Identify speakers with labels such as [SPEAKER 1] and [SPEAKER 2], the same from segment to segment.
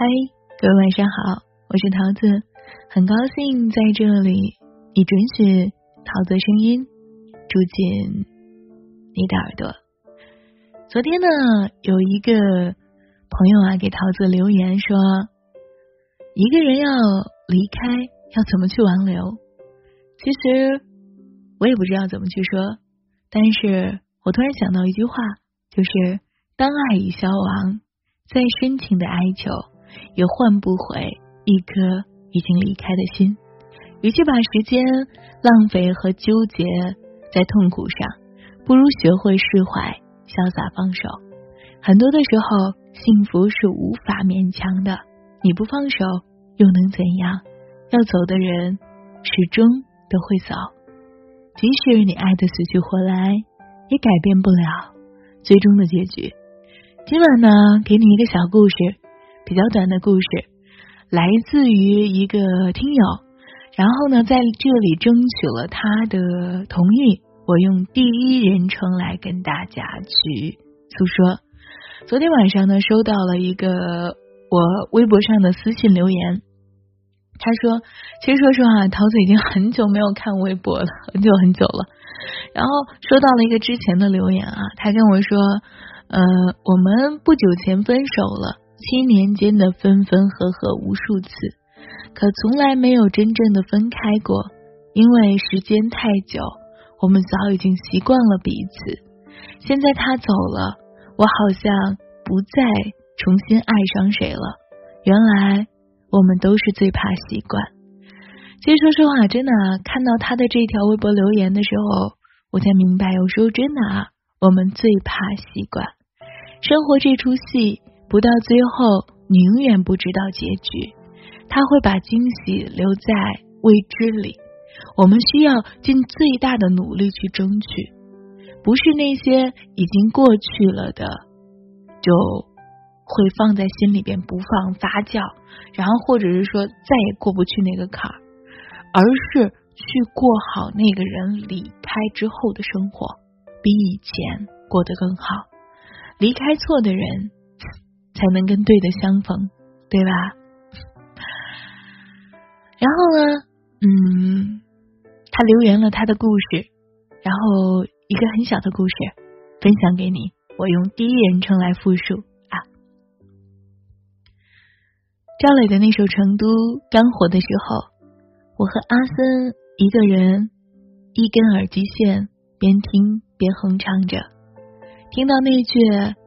[SPEAKER 1] 嗨，各位晚上好，我是桃子，很高兴在这里，你准许桃子声音住进你的耳朵。昨天呢，有一个朋友啊给桃子留言说，一个人要离开，要怎么去挽留？其实我也不知道怎么去说，但是我突然想到一句话，就是当爱已消亡，再深情的哀求。也换不回一颗已经离开的心。与其把时间浪费和纠结在痛苦上，不如学会释怀、潇洒放手。很多的时候，幸福是无法勉强的。你不放手又能怎样？要走的人始终都会走，即使你爱的死去活来，也改变不了最终的结局。今晚呢，给你一个小故事。比较短的故事，来自于一个听友，然后呢，在这里争取了他的同意，我用第一人称来跟大家去诉说。昨天晚上呢，收到了一个我微博上的私信留言，他说：“其实说实话，桃子已经很久没有看微博了，很久很久了。”然后收到了一个之前的留言啊，他跟我说：“呃，我们不久前分手了。”七年间的分分合合无数次，可从来没有真正的分开过，因为时间太久，我们早已经习惯了彼此。现在他走了，我好像不再重新爱上谁了。原来我们都是最怕习惯。其实说实话，真的看到他的这条微博留言的时候，我才明白，有时候真的啊，我们最怕习惯。生活这出戏。不到最后，你永远不知道结局。他会把惊喜留在未知里。我们需要尽最大的努力去争取，不是那些已经过去了的，就会放在心里边不放发酵，然后或者是说再也过不去那个坎儿，而是去过好那个人离开之后的生活，比以前过得更好。离开错的人。才能跟对的相逢，对吧？然后呢，嗯，他留言了他的故事，然后一个很小的故事分享给你，我用第一人称来复述啊。赵磊的那首《成都》刚火的时候，我和阿森一个人一根耳机线，边听边哼唱着，听到那句。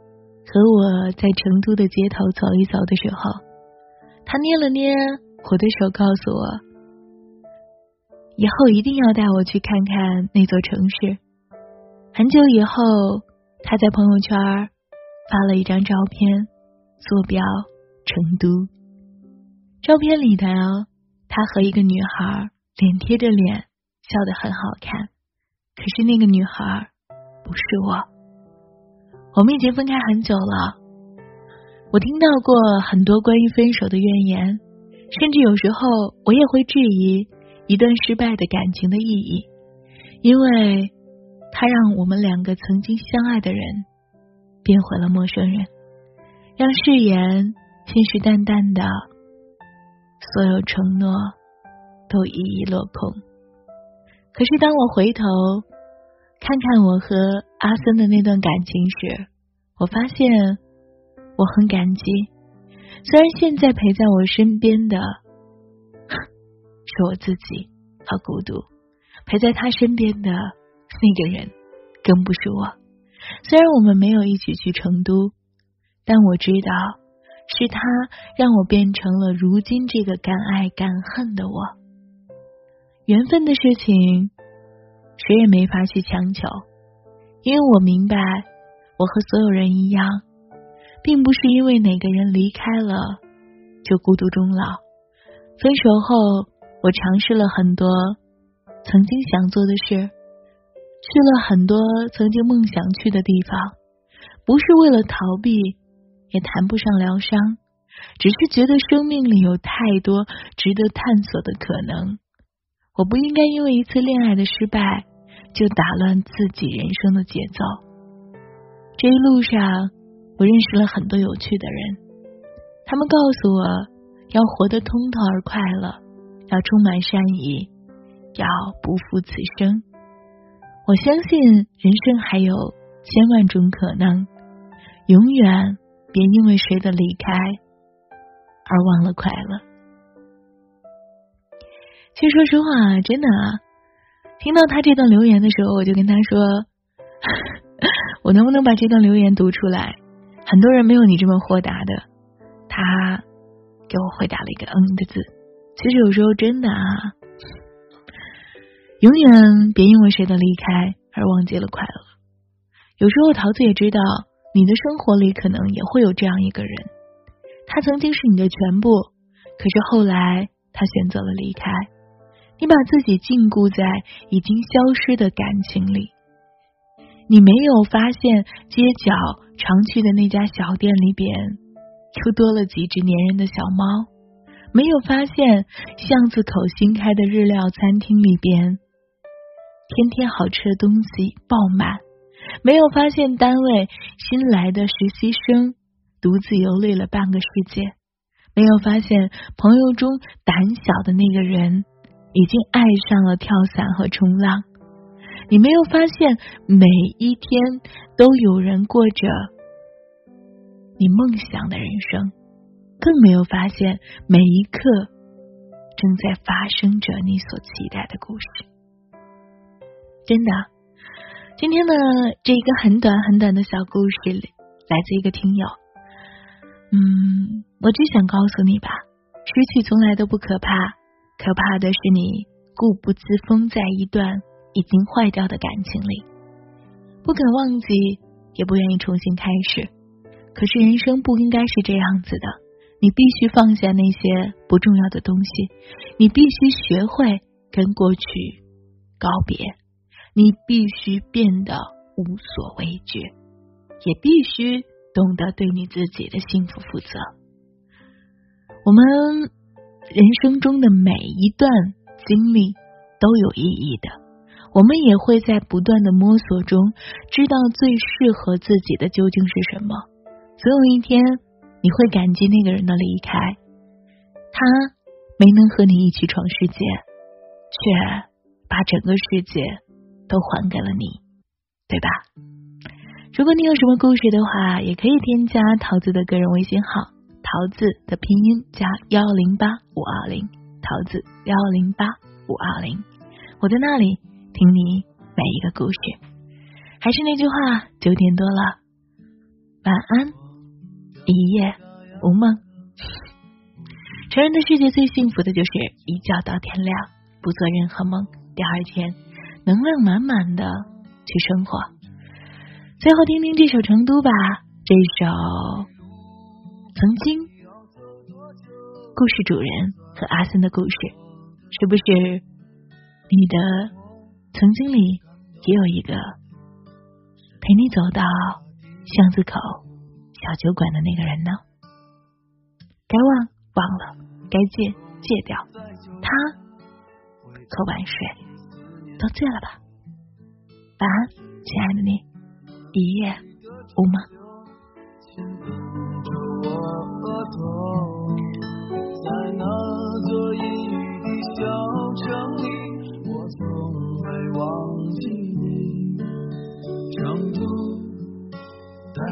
[SPEAKER 1] 和我在成都的街头走一走的时候，他捏了捏我的手，告诉我以后一定要带我去看看那座城市。很久以后，他在朋友圈发了一张照片，坐标成都。照片里的他和一个女孩脸贴着脸，笑得很好看。可是那个女孩不是我。我们已经分开很久了，我听到过很多关于分手的怨言，甚至有时候我也会质疑一段失败的感情的意义，因为它让我们两个曾经相爱的人变回了陌生人，让誓言信誓旦旦的所有承诺都一一落空。可是当我回头。看看我和阿森的那段感情时，我发现我很感激。虽然现在陪在我身边的 是我自己，好孤独。陪在他身边的那个人更不是我。虽然我们没有一起去成都，但我知道是他让我变成了如今这个敢爱敢恨的我。缘分的事情。谁也没法去强求，因为我明白，我和所有人一样，并不是因为哪个人离开了就孤独终老。分手后，我尝试了很多曾经想做的事，去了很多曾经梦想去的地方，不是为了逃避，也谈不上疗伤，只是觉得生命里有太多值得探索的可能。我不应该因为一次恋爱的失败。就打乱自己人生的节奏。这一路上，我认识了很多有趣的人，他们告诉我要活得通透而快乐，要充满善意，要不负此生。我相信人生还有千万种可能，永远别因为谁的离开而忘了快乐。其实说实话，真的啊，听到他这段留言的时候，我就跟他说：“ 我能不能把这段留言读出来？”很多人没有你这么豁达的。他给我回答了一个“嗯”的字。其实有时候真的啊。永远别因为谁的离开而忘记了快乐。有时候桃子也知道，你的生活里可能也会有这样一个人，他曾经是你的全部，可是后来他选择了离开，你把自己禁锢在已经消失的感情里。你没有发现街角常去的那家小店里边又多了几只粘人的小猫，没有发现巷子口新开的日料餐厅里边。天天好吃的东西爆满，没有发现单位新来的实习生独自游历了半个世界，没有发现朋友中胆小的那个人已经爱上了跳伞和冲浪。你没有发现每一天都有人过着你梦想的人生，更没有发现每一刻正在发生着你所期待的故事。真的，今天的这一个很短很短的小故事里，来自一个听友。嗯，我只想告诉你吧，失去从来都不可怕，可怕的是你固步自封在一段已经坏掉的感情里，不肯忘记，也不愿意重新开始。可是人生不应该是这样子的，你必须放下那些不重要的东西，你必须学会跟过去告别。你必须变得无所畏惧，也必须懂得对你自己的幸福负责。我们人生中的每一段经历都有意义的，我们也会在不断的摸索中，知道最适合自己的究竟是什么。总有一天，你会感激那个人的离开，他没能和你一起闯世界，却把整个世界。都还给了你，对吧？如果你有什么故事的话，也可以添加桃子的个人微信号，桃子的拼音加幺零八五二零，桃子幺零八五二零，我在那里听你每一个故事。还是那句话，九点多了，晚安，一夜无梦。成人的世界最幸福的就是一觉到天亮，不做任何梦，第二天。能量满满的去生活。最后听听这首《成都》吧，这首曾经故事主人和阿森的故事，是不是你的曾经里也有一个陪你走到巷子口小酒馆的那个人呢？该忘忘了，该戒戒掉，他可晚睡。都醉了吧？晚安，亲爱的你，一夜无梦。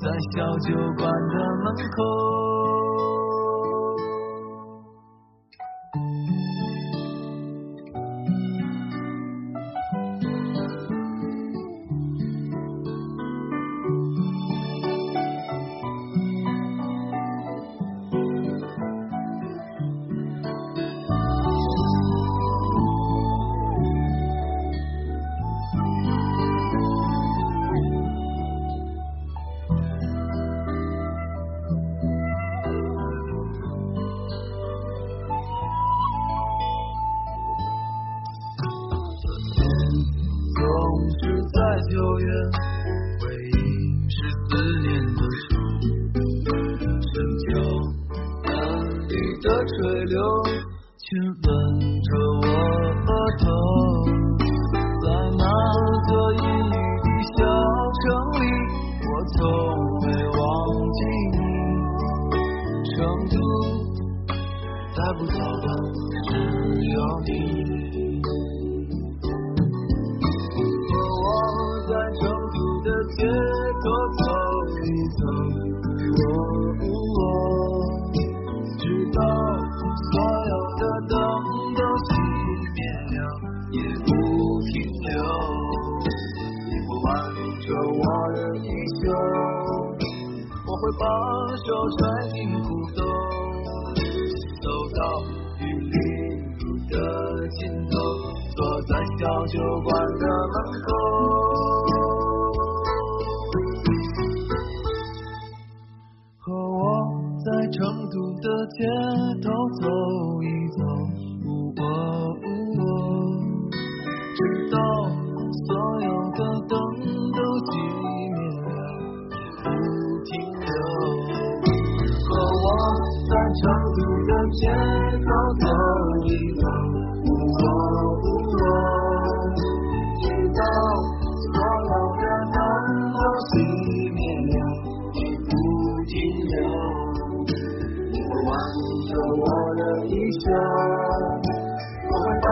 [SPEAKER 2] 在小酒馆的门口。我从未忘记你。成都再不走的只有你。把手揣进裤兜，走到玉林路的尽头，坐在小酒馆的门口。和我在成都的街头走一走，哦哦直到所有的灯街头走一走，哦哦直到所有的灯都熄灭了，也不停留。你会挽着我的衣袖，我会把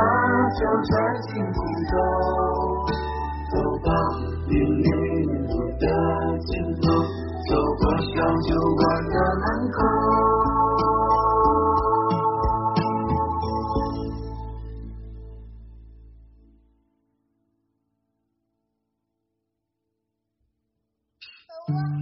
[SPEAKER 2] 手揣进裤兜，
[SPEAKER 3] 我